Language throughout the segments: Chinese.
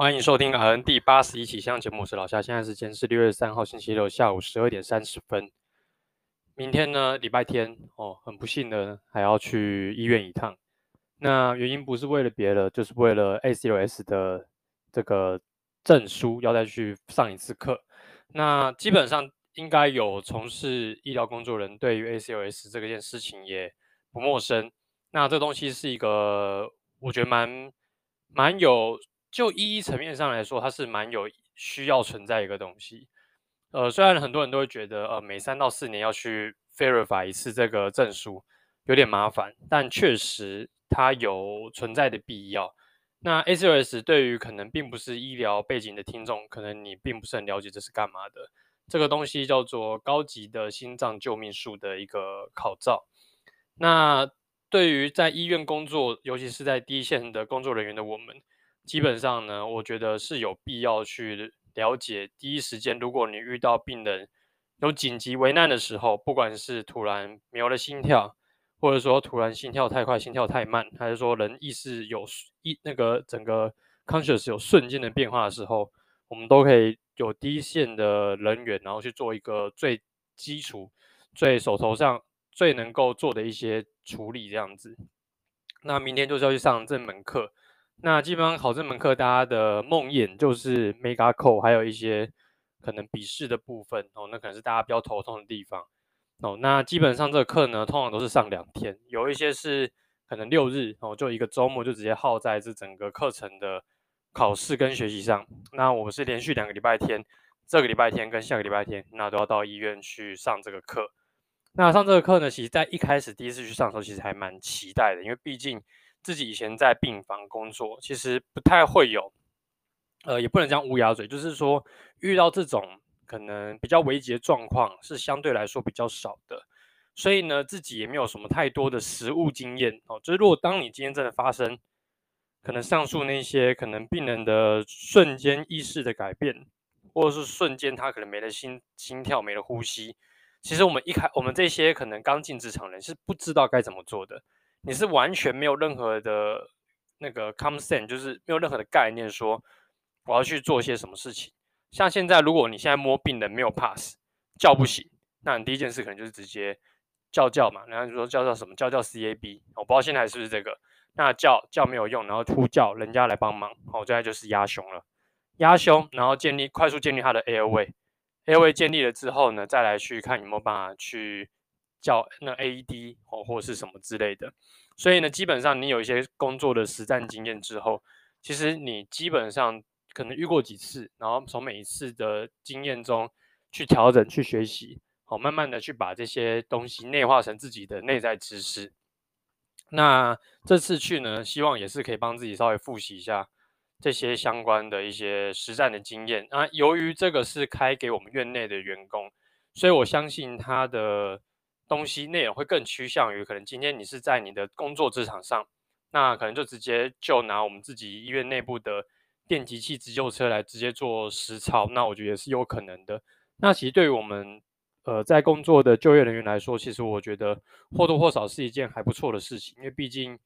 欢迎收听 RN 第八十一期气象节目，我是老夏。现在时间是六月三号星期六下午十二点三十分。明天呢，礼拜天哦，很不幸的还要去医院一趟。那原因不是为了别的，就是为了 ACLS 的这个证书要再去上一次课。那基本上应该有从事医疗工作人对于 ACLS 这个件事情也不陌生。那这东西是一个我觉得蛮蛮有。就意义层面上来说，它是蛮有需要存在一个东西。呃，虽然很多人都会觉得，呃，每三到四年要去 verify 一次这个证书有点麻烦，但确实它有存在的必要。那 ACLS 对于可能并不是医疗背景的听众，可能你并不是很了解这是干嘛的。这个东西叫做高级的心脏救命术的一个考照。那对于在医院工作，尤其是在第一线的工作人员的我们。基本上呢，我觉得是有必要去了解。第一时间，如果你遇到病人有紧急危难的时候，不管是突然没有了心跳，或者说突然心跳太快、心跳太慢，还是说人意识有一那个整个 conscious 有瞬间的变化的时候，我们都可以有第一线的人员，然后去做一个最基础、最手头上最能够做的一些处理，这样子。那明天就是要去上这门课。那基本上考这门课，大家的梦魇就是 Mega Code，还有一些可能笔试的部分哦，那可能是大家比较头痛的地方哦。那基本上这个课呢，通常都是上两天，有一些是可能六日哦，就一个周末就直接耗在这整个课程的考试跟学习上。那我们是连续两个礼拜天，这个礼拜天跟下个礼拜天，那都要到医院去上这个课。那上这个课呢，其实在一开始第一次去上的时候，其实还蛮期待的，因为毕竟。自己以前在病房工作，其实不太会有，呃，也不能讲乌鸦嘴，就是说遇到这种可能比较危急的状况是相对来说比较少的，所以呢，自己也没有什么太多的实务经验哦。就是如果当你今天真的发生，可能上述那些可能病人的瞬间意识的改变，或者是瞬间他可能没了心心跳、没了呼吸，其实我们一开我们这些可能刚进职场人是不知道该怎么做的。你是完全没有任何的那个 common sense，就是没有任何的概念，说我要去做些什么事情。像现在，如果你现在摸病人没有 pass，叫不醒，那你第一件事可能就是直接叫叫嘛，然后就说叫叫什么叫叫 CAB，我不知道现在是不是这个。那叫叫没有用，然后呼叫人家来帮忙，好，现在就是压胸了，压胸，然后建立快速建立他的 airway，airway 建立了之后呢，再来去看有没有办法去。叫那 AED 哦，或是什么之类的，所以呢，基本上你有一些工作的实战经验之后，其实你基本上可能遇过几次，然后从每一次的经验中去调整、去学习，好，慢慢的去把这些东西内化成自己的内在知识。那这次去呢，希望也是可以帮自己稍微复习一下这些相关的一些实战的经验。啊，由于这个是开给我们院内的员工，所以我相信他的。东西内容会更趋向于，可能今天你是在你的工作职场上，那可能就直接就拿我们自己医院内部的电击器急救车来直接做实操，那我觉得也是有可能的。那其实对于我们呃在工作的就业人员来说，其实我觉得或多或少是一件还不错的事情，因为毕竟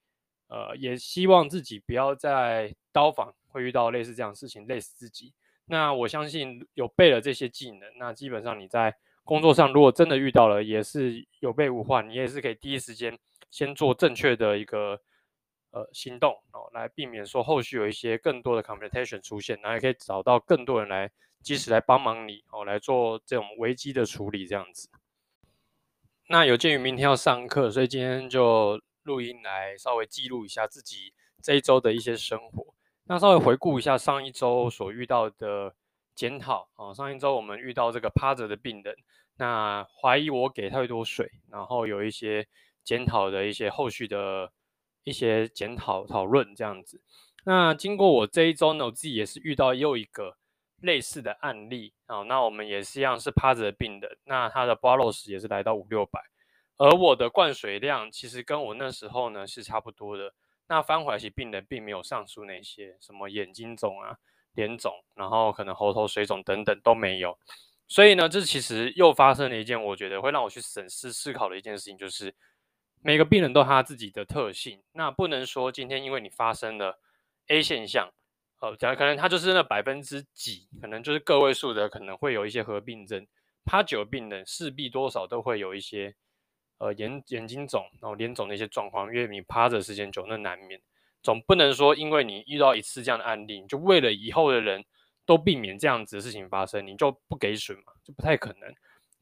呃也希望自己不要在刀房会遇到类似这样的事情，累死自己。那我相信有备了这些技能，那基本上你在。工作上如果真的遇到了，也是有备无患，你也是可以第一时间先做正确的一个呃行动哦，来避免说后续有一些更多的 complication 出现，然后也可以找到更多人来及时来帮忙你哦，来做这种危机的处理这样子。那有鉴于明天要上课，所以今天就录音来稍微记录一下自己这一周的一些生活，那稍微回顾一下上一周所遇到的。检讨啊，上一周我们遇到这个趴着的病人，那怀疑我给太多水，然后有一些检讨的一些后续的一些检讨讨论这样子。那经过我这一周呢，我自己也是遇到又一个类似的案例啊，那我们也是一样是趴着的病人，那他的 blood loss 也是来到五六百，而我的灌水量其实跟我那时候呢是差不多的。那翻回来其病人并没有上述那些什么眼睛肿啊。脸肿，然后可能喉头水肿等等都没有，所以呢，这其实又发生了一件我觉得会让我去审视思考的一件事情，就是每个病人都他自己的特性，那不能说今天因为你发生了 A 现象，呃，假如可能他就是那百分之几，可能就是个位数的，可能会有一些合并症。趴久病人势必多少都会有一些呃眼眼睛肿，然后脸肿的一些状况，因为你趴着时间久，那难免。总不能说因为你遇到一次这样的案例，就为了以后的人都避免这样子的事情发生，你就不给水嘛，就不太可能。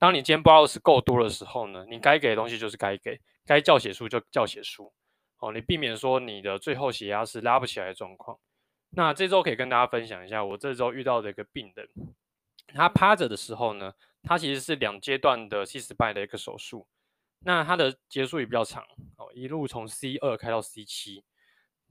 当你今天 Bolaus 够多的时候呢，你该给的东西就是该给，该叫血输就叫血输，哦，你避免说你的最后血压是拉不起来的状况。那这周可以跟大家分享一下，我这周遇到的一个病人，他趴着的时候呢，他其实是两阶段的 C SPY 的一个手术，那他的结束也比较长，哦，一路从 C 二开到 C 七，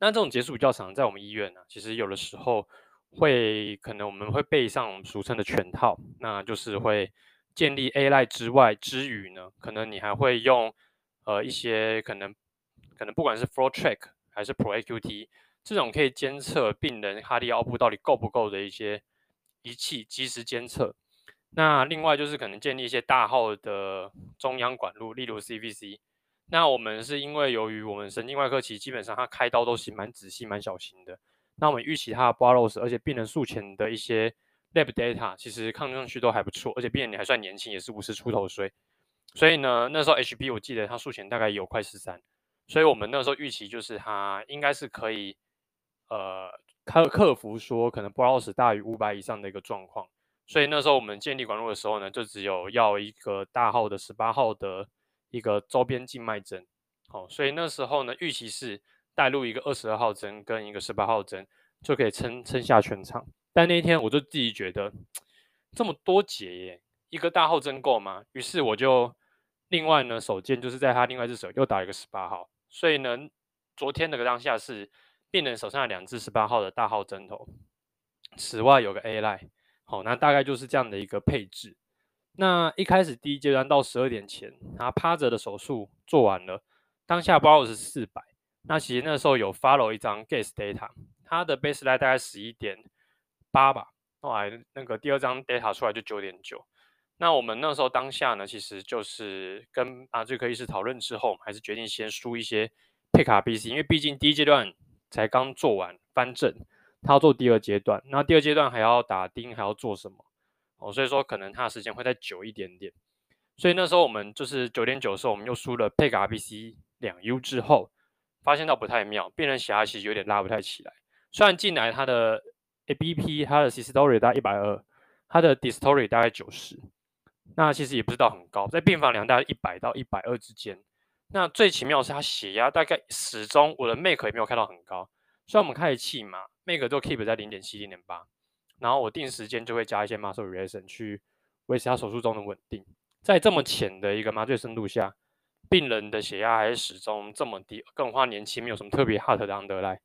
那这种结束比较长，在我们医院呢，其实有的时候会可能我们会备上我们俗称的全套，那就是会。建立 AI 之外之余呢，可能你还会用呃一些可能可能不管是 FlowTrack 还是 ProAQT 这种可以监测病人哈力 output 到底够不够的一些仪器及时监测。那另外就是可能建立一些大号的中央管路，例如 CVC。那我们是因为由于我们神经外科其实基本上它开刀都是蛮仔细蛮小心的，那我们预期它的 bolus，而且病人术前的一些。Lab data 其实看上去都还不错，而且病人你还算年轻，也是五十出头岁，所以呢，那时候 HB 我记得他术前大概有快十三，所以我们那时候预期就是他应该是可以，呃，克克服说可能 bolus 大于五百以上的一个状况，所以那时候我们建立管路的时候呢，就只有要一个大号的十八号的一个周边静脉针，好，所以那时候呢，预期是带入一个二十二号针跟一个十八号针就可以撑撑下全场。但那一天我就自己觉得这么多节耶，一个大号针够吗？于是我就另外呢手贱就是在他另外一只手又打一个十八号，所以呢昨天那个当下是病人手上的两只十八号的大号针头，此外有个 A-Line，好，那大概就是这样的一个配置。那一开始第一阶段到十二点前，他趴着的手术做完了，当下 Bolaus 是四百，那其实那时候有 follow 一张 Gas data，他的 baseline 大概十一点。八吧，后来那个第二张 data 出来就九点九。那我们那时候当下呢，其实就是跟麻醉科医师讨论之后，还是决定先输一些配卡 BC，因为毕竟第一阶段才刚做完翻正，他要做第二阶段，那第二阶段还要打钉，还要做什么？哦，所以说可能他的时间会再久一点点。所以那时候我们就是九点九的时候，我们又输了佩卡 BC 两 U 之后，发现到不太妙，病人血压其实有点拉不太起来。虽然进来他的 ABP 它的 systolic 大概一百二，它的 diastolic 大概九十，那其实也不知道很高，在病房量大概一百到一百二之间。那最奇妙的是它血压大概始终我的 make 也没有开到很高，虽然我们开了气嘛，make 都 keep 在零点七零点八，然后我定时间就会加一些 muscle relaxation 去维持他手术中的稳定。在这么浅的一个麻醉深度下，病人的血压还是始终这么低，更何况年轻没有什么特别 hot 的 underlying，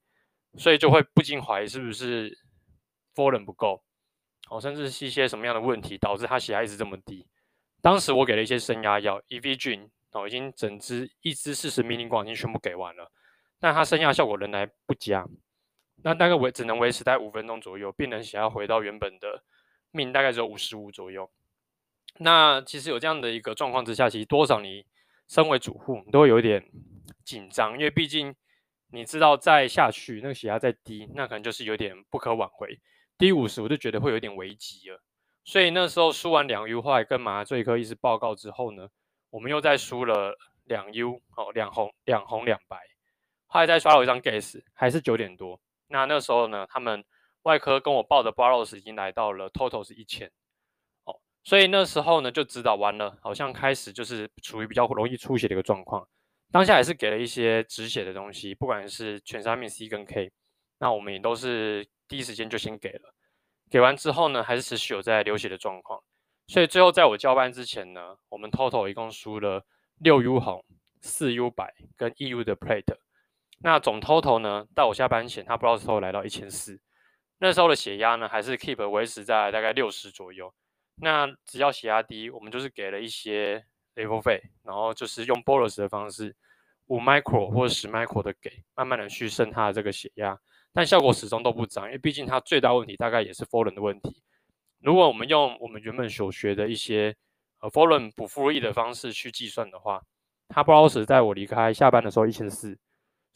所以就会不禁怀疑是不是。Volume 不够，哦，甚至是一些什么样的问题导致他血压一直这么低。当时我给了一些升压药，Evigen，哦，已经整支一支四十 mg 已经全部给完了，但他升压效果仍然不佳。那大概维只能维持在五分钟左右，病人血压回到原本的命大概只有五十五左右。那其实有这样的一个状况之下，其实多少你身为主护你都会有点紧张，因为毕竟你知道再下去那个血压再低，那可能就是有点不可挽回。低五十我就觉得会有点危急了，所以那时候输完两 U 后来跟麻醉科医师报告之后呢，我们又再输了两 U 哦，两红两红两白，后来再刷了一张 Gas，还是九点多。那那时候呢，他们外科跟我报的 Bolaus 已经来到了 Total 是一千哦，所以那时候呢就指导完了，好像开始就是处于比较容易出血的一个状况。当下还是给了一些止血的东西，不管是全沙命 C 跟 K，那我们也都是。第一时间就先给了，给完之后呢，还是持续有在流血的状况，所以最后在我交班之前呢，我们 total 一共输了六 U 红、四 U 白跟一 U 的 plate。那总 total 呢，到我下班前，他 Bolaus total 来到一千四，那时候的血压呢，还是 keep 维持在大概六十左右。那只要血压低，我们就是给了一些 Levophed，然后就是用 bolus 的方式，五 micro 或者十 micro 的给，慢慢的去升他的这个血压。但效果始终都不涨，因为毕竟它最大问题大概也是 volume 的问题。如果我们用我们原本所学的一些呃 volume 补复益的方式去计算的话，它 Bolaus 在我离开下班的时候一千四，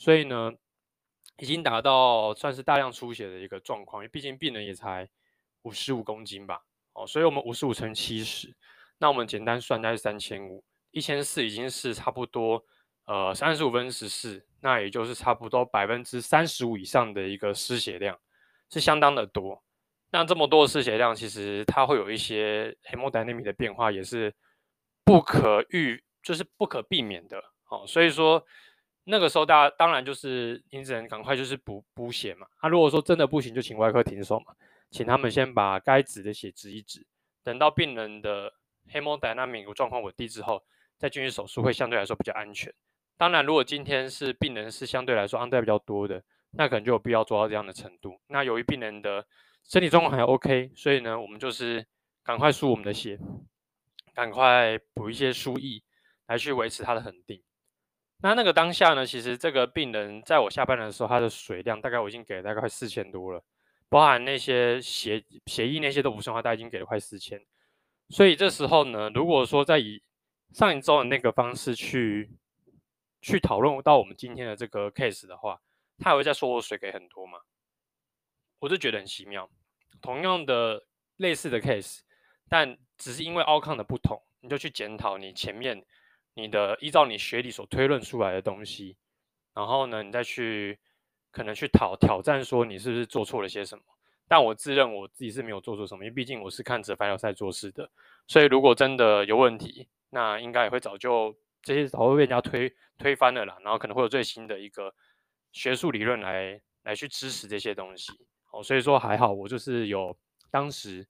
所以呢已经达到算是大量出血的一个状况，因为毕竟病人也才五十五公斤吧，哦，所以我们五十五乘七十，那我们简单算大概三千五，一千四已经是差不多，呃，三十五分之十四，那也就是差不多百分之三十五以上的一个失血量，是相当的多。那这么多的失血量，其实它会有一些 hemodynamic 的变化，也是不可预，就是不可避免的。哦，所以说那个时候大家当然就是你只能赶快就是补补血嘛。那、啊、如果说真的不行，就请外科停手嘛，请他们先把该止的血止一止，等到病人的 hemodynamic 状况稳定之后，再进行手术会相对来说比较安全。当然，如果今天是病人是相对来说安带比较多的，那可能就有必要做到这样的程度。那由于病人的身体状况还 OK，所以呢，我们就是赶快输我们的血，赶快补一些输液，来去维持它的恒定。那那个当下呢，其实这个病人在我下班的时候，他的水量大概我已经给了大概快四千多了，包含那些血血液那些都不算的话，大概已经给了快四千。所以这时候呢，如果说再以上一周的那个方式去去讨论到我们今天的这个 case 的话，他还会再说我水给很多吗？我就觉得很奇妙。同样的类似的 case，但只是因为 outcome 的不同，你就去检讨你前面你的依照你学理所推论出来的东西，然后呢，你再去可能去讨挑战说你是不是做错了些什么。但我自认我自己是没有做错什么，因为毕竟我是看着凡鸟赛做事的，所以如果真的有问题，那应该也会早就这些早会被人家推推翻了啦，然后可能会有最新的一个学术理论来来去支持这些东西。哦，所以说还好，我就是有当时，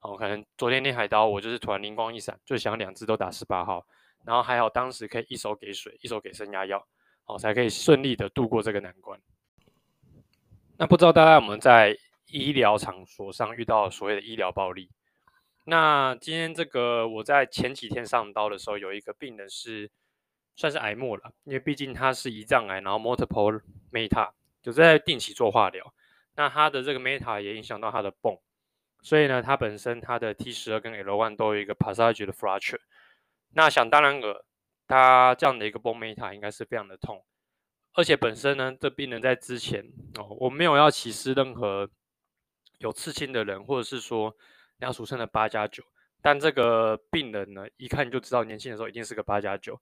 哦，可能昨天练海刀，我就是突然灵光一闪，就想两只都打十八号，然后还好当时可以一手给水，一手给升压药，哦，才可以顺利的度过这个难关。那不知道大家有没有在医疗场所上遇到所谓的医疗暴力？那今天这个我在前几天上刀的时候，有一个病人是算是癌末了，因为毕竟他是胰脏癌，然后 multiple meta 就在定期做化疗。那他的这个 meta 也影响到他的 bone，所以呢，它本身它的 T 十二跟 L one 都有一个 passage 的 fracture。那想当然了，他这样的一个 bone meta 应该是非常的痛，而且本身呢，这病人在之前哦，我没有要歧视任何有刺青的人，或者是说人家俗称的八加九，但这个病人呢，一看就知道年轻的时候一定是个八加九，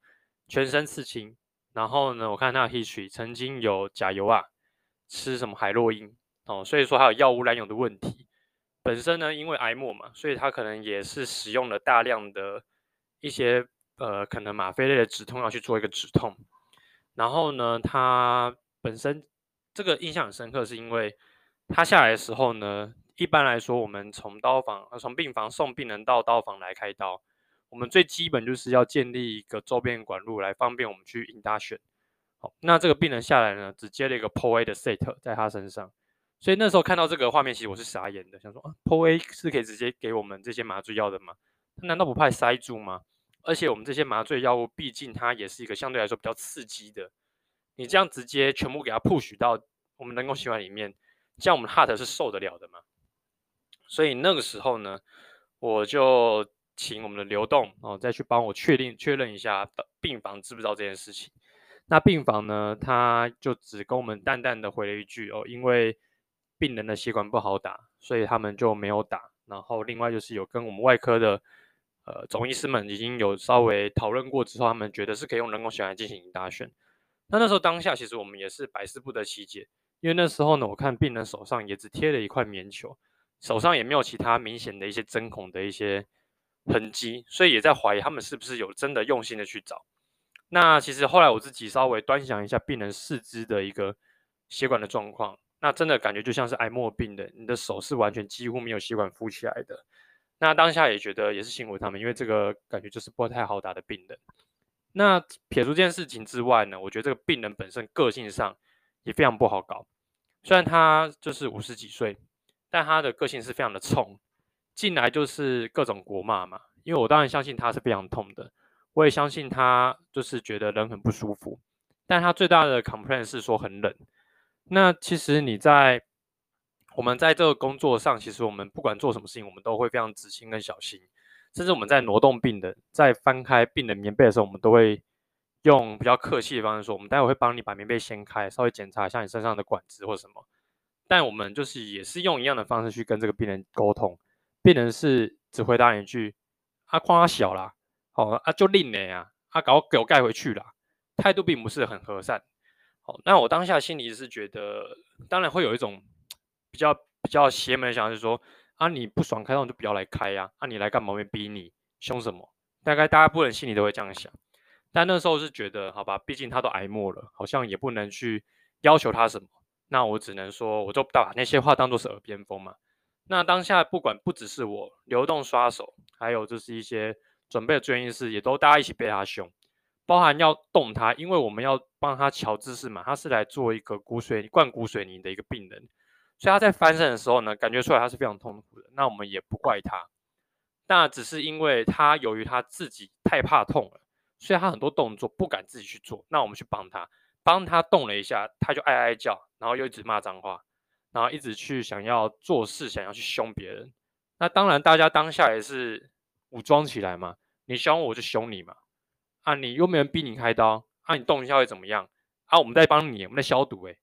全身刺青，然后呢，我看他的 history 曾经有甲油啊，吃什么海洛因。哦，所以说还有药物滥用的问题。本身呢，因为癌末嘛，所以他可能也是使用了大量的一些呃，可能吗啡类的止痛药去做一个止痛。然后呢，他本身这个印象很深刻，是因为他下来的时候呢，一般来说，我们从刀房呃从病房送病人到刀房来开刀，我们最基本就是要建立一个周边管路来方便我们去 induction。好，那这个病人下来呢，只接了一个 POA 的 set 在他身上。所以那时候看到这个画面，其实我是傻眼的，想说啊，POA 是可以直接给我们这些麻醉药的吗？他难道不怕塞住吗？而且我们这些麻醉药物，毕竟它也是一个相对来说比较刺激的，你这样直接全部给它 push 到我们人工血管里面，这样我们 heart 是受得了的吗？所以那个时候呢，我就请我们的流动哦，再去帮我确定确认一下病房知不知道这件事情。那病房呢，他就只跟我们淡淡的回了一句哦，因为。病人的血管不好打，所以他们就没有打。然后另外就是有跟我们外科的呃总医师们已经有稍微讨论过之后，他们觉得是可以用人工血管进行 induction。那那时候当下其实我们也是百思不得其解，因为那时候呢，我看病人手上也只贴了一块棉球，手上也没有其他明显的一些针孔的一些痕迹，所以也在怀疑他们是不是有真的用心的去找。那其实后来我自己稍微端详一下病人四肢的一个血管的状况。那真的感觉就像是癌末病的，你的手是完全几乎没有血管浮起来的。那当下也觉得也是辛苦他们，因为这个感觉就是不太好打的病人。那撇除这件事情之外呢，我觉得这个病人本身个性上也非常不好搞。虽然他就是五十几岁，但他的个性是非常的冲，进来就是各种国骂嘛。因为我当然相信他是非常痛的，我也相信他就是觉得人很不舒服，但他最大的 complaint 是说很冷。那其实你在我们在这个工作上，其实我们不管做什么事情，我们都会非常仔细跟小心。甚至我们在挪动病人、在翻开病人棉被的时候，我们都会用比较客气的方式说，我们待会会帮你把棉被掀开，稍微检查一下你身上的管子或什么。但我们就是也是用一样的方式去跟这个病人沟通，病人是只回答一句：“啊，框他小啦，好啊，就另呢啊，啊，搞给我盖回去啦。”态度并不是很和善。好，那我当下心里是觉得，当然会有一种比较比较邪门的想法，是说啊，你不爽开刀就不要来开呀，啊，你来干嘛？我逼你，凶什么？大概大家不忍心里都会这样想。但那时候是觉得，好吧，毕竟他都挨骂了，好像也不能去要求他什么。那我只能说，我就把那些话当做是耳边风嘛。那当下不管不只是我流动刷手，还有就是一些准备的住院医师，也都大家一起被他凶，包含要动他，因为我们要帮他乔姿势嘛。他是来做一个骨水灌骨水泥的一个病人，所以他在翻身的时候呢，感觉出来他是非常痛苦的。那我们也不怪他，那只是因为他由于他自己太怕痛了，所以他很多动作不敢自己去做。那我们去帮他。帮他动了一下，他就哀哀叫，然后又一直骂脏话，然后一直去想要做事，想要去凶别人。那当然，大家当下也是武装起来嘛，你凶我就凶你嘛。啊，你又没人逼你开刀，啊，你动一下会怎么样？啊，我们在帮你，我们在消毒诶。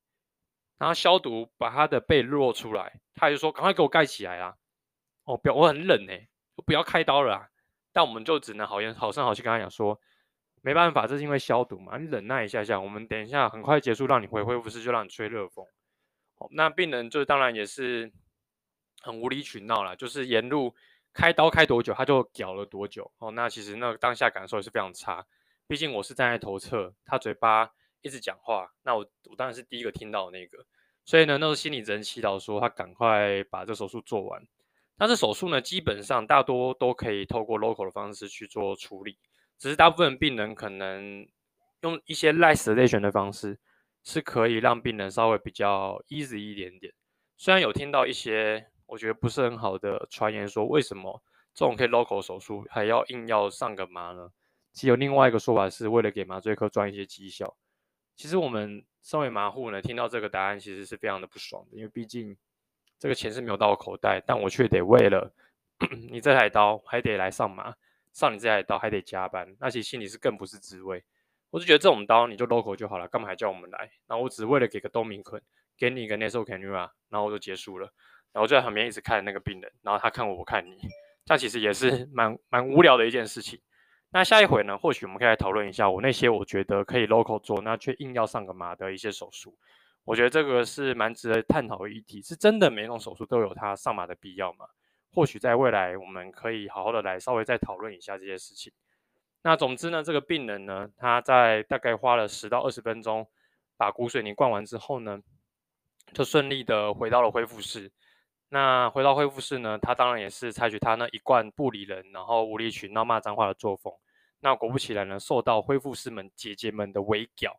然后消毒，把他的被露出来，他就说赶快给我盖起来啊！哦，不要，我很冷诶，不要开刀了啊。但我们就只能好言好声好气跟他讲说。没办法，这是因为消毒嘛，你忍耐一下下，我们等一下很快结束，让你回恢复室，就让你吹热风。好，那病人就当然也是很无理取闹了，就是沿路开刀开多久，他就屌了多久。哦，那其实那个当下感受也是非常差，毕竟我是站在头侧，他嘴巴一直讲话，那我我当然是第一个听到那个，所以呢，那时候心里只能祈祷说他赶快把这手术做完。但是手术呢，基本上大多都可以透过 local 的方式去做处理。只是大部分病人可能用一些 light sedation 的方式，是可以让病人稍微比较 easy 一点点。虽然有听到一些我觉得不是很好的传言，说为什么这种可以 local 手术还要硬要上个麻呢？其实有另外一个说法，是为了给麻醉科赚一些绩效。其实我们身为麻户呢，听到这个答案其实是非常的不爽的，因为毕竟这个钱是没有到我口袋，但我却得为了 你这台刀还得来上马。上你这台刀还得加班，那其实心里是更不是滋味。我就觉得这种刀你就 local 就好了，干嘛还叫我们来？然后我只为了给个 Dominican，给你一个 nasal canula，然后我就结束了。然后我就在旁边一直看那个病人，然后他看我，我看你，这样其实也是蛮蛮无聊的一件事情。那下一回呢，或许我们可以来讨论一下我那些我觉得可以 local 做，那却硬要上个马的一些手术。我觉得这个是蛮值得探讨的议题，是真的每种手术都有它上马的必要吗？或许在未来，我们可以好好的来稍微再讨论一下这些事情。那总之呢，这个病人呢，他在大概花了十到二十分钟把骨水泥灌完之后呢，就顺利的回到了恢复室。那回到恢复室呢，他当然也是采取他那一贯不理人，然后无理取闹、骂脏话的作风。那果不其然呢，受到恢复室们姐姐们的围剿，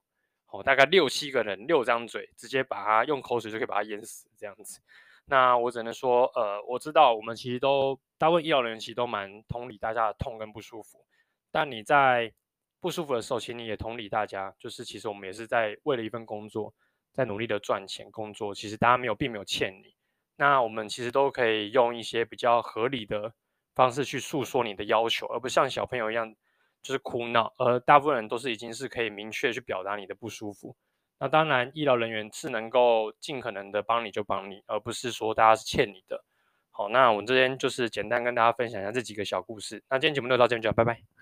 哦，大概六七个人，六张嘴，直接把他用口水就可以把他淹死，这样子。那我只能说，呃，我知道我们其实都大部分医疗人员其实都蛮同理大家的痛跟不舒服，但你在不舒服的时候，请你也同理大家，就是其实我们也是在为了一份工作，在努力的赚钱工作，其实大家没有并没有欠你，那我们其实都可以用一些比较合理的方式去诉说你的要求，而不像小朋友一样就是哭闹，而大部分人都是已经是可以明确去表达你的不舒服。那当然，医疗人员是能够尽可能的帮你就帮你，而不是说大家是欠你的。好，那我们这边就是简单跟大家分享一下这几个小故事。那今天节目就到这边，就拜拜。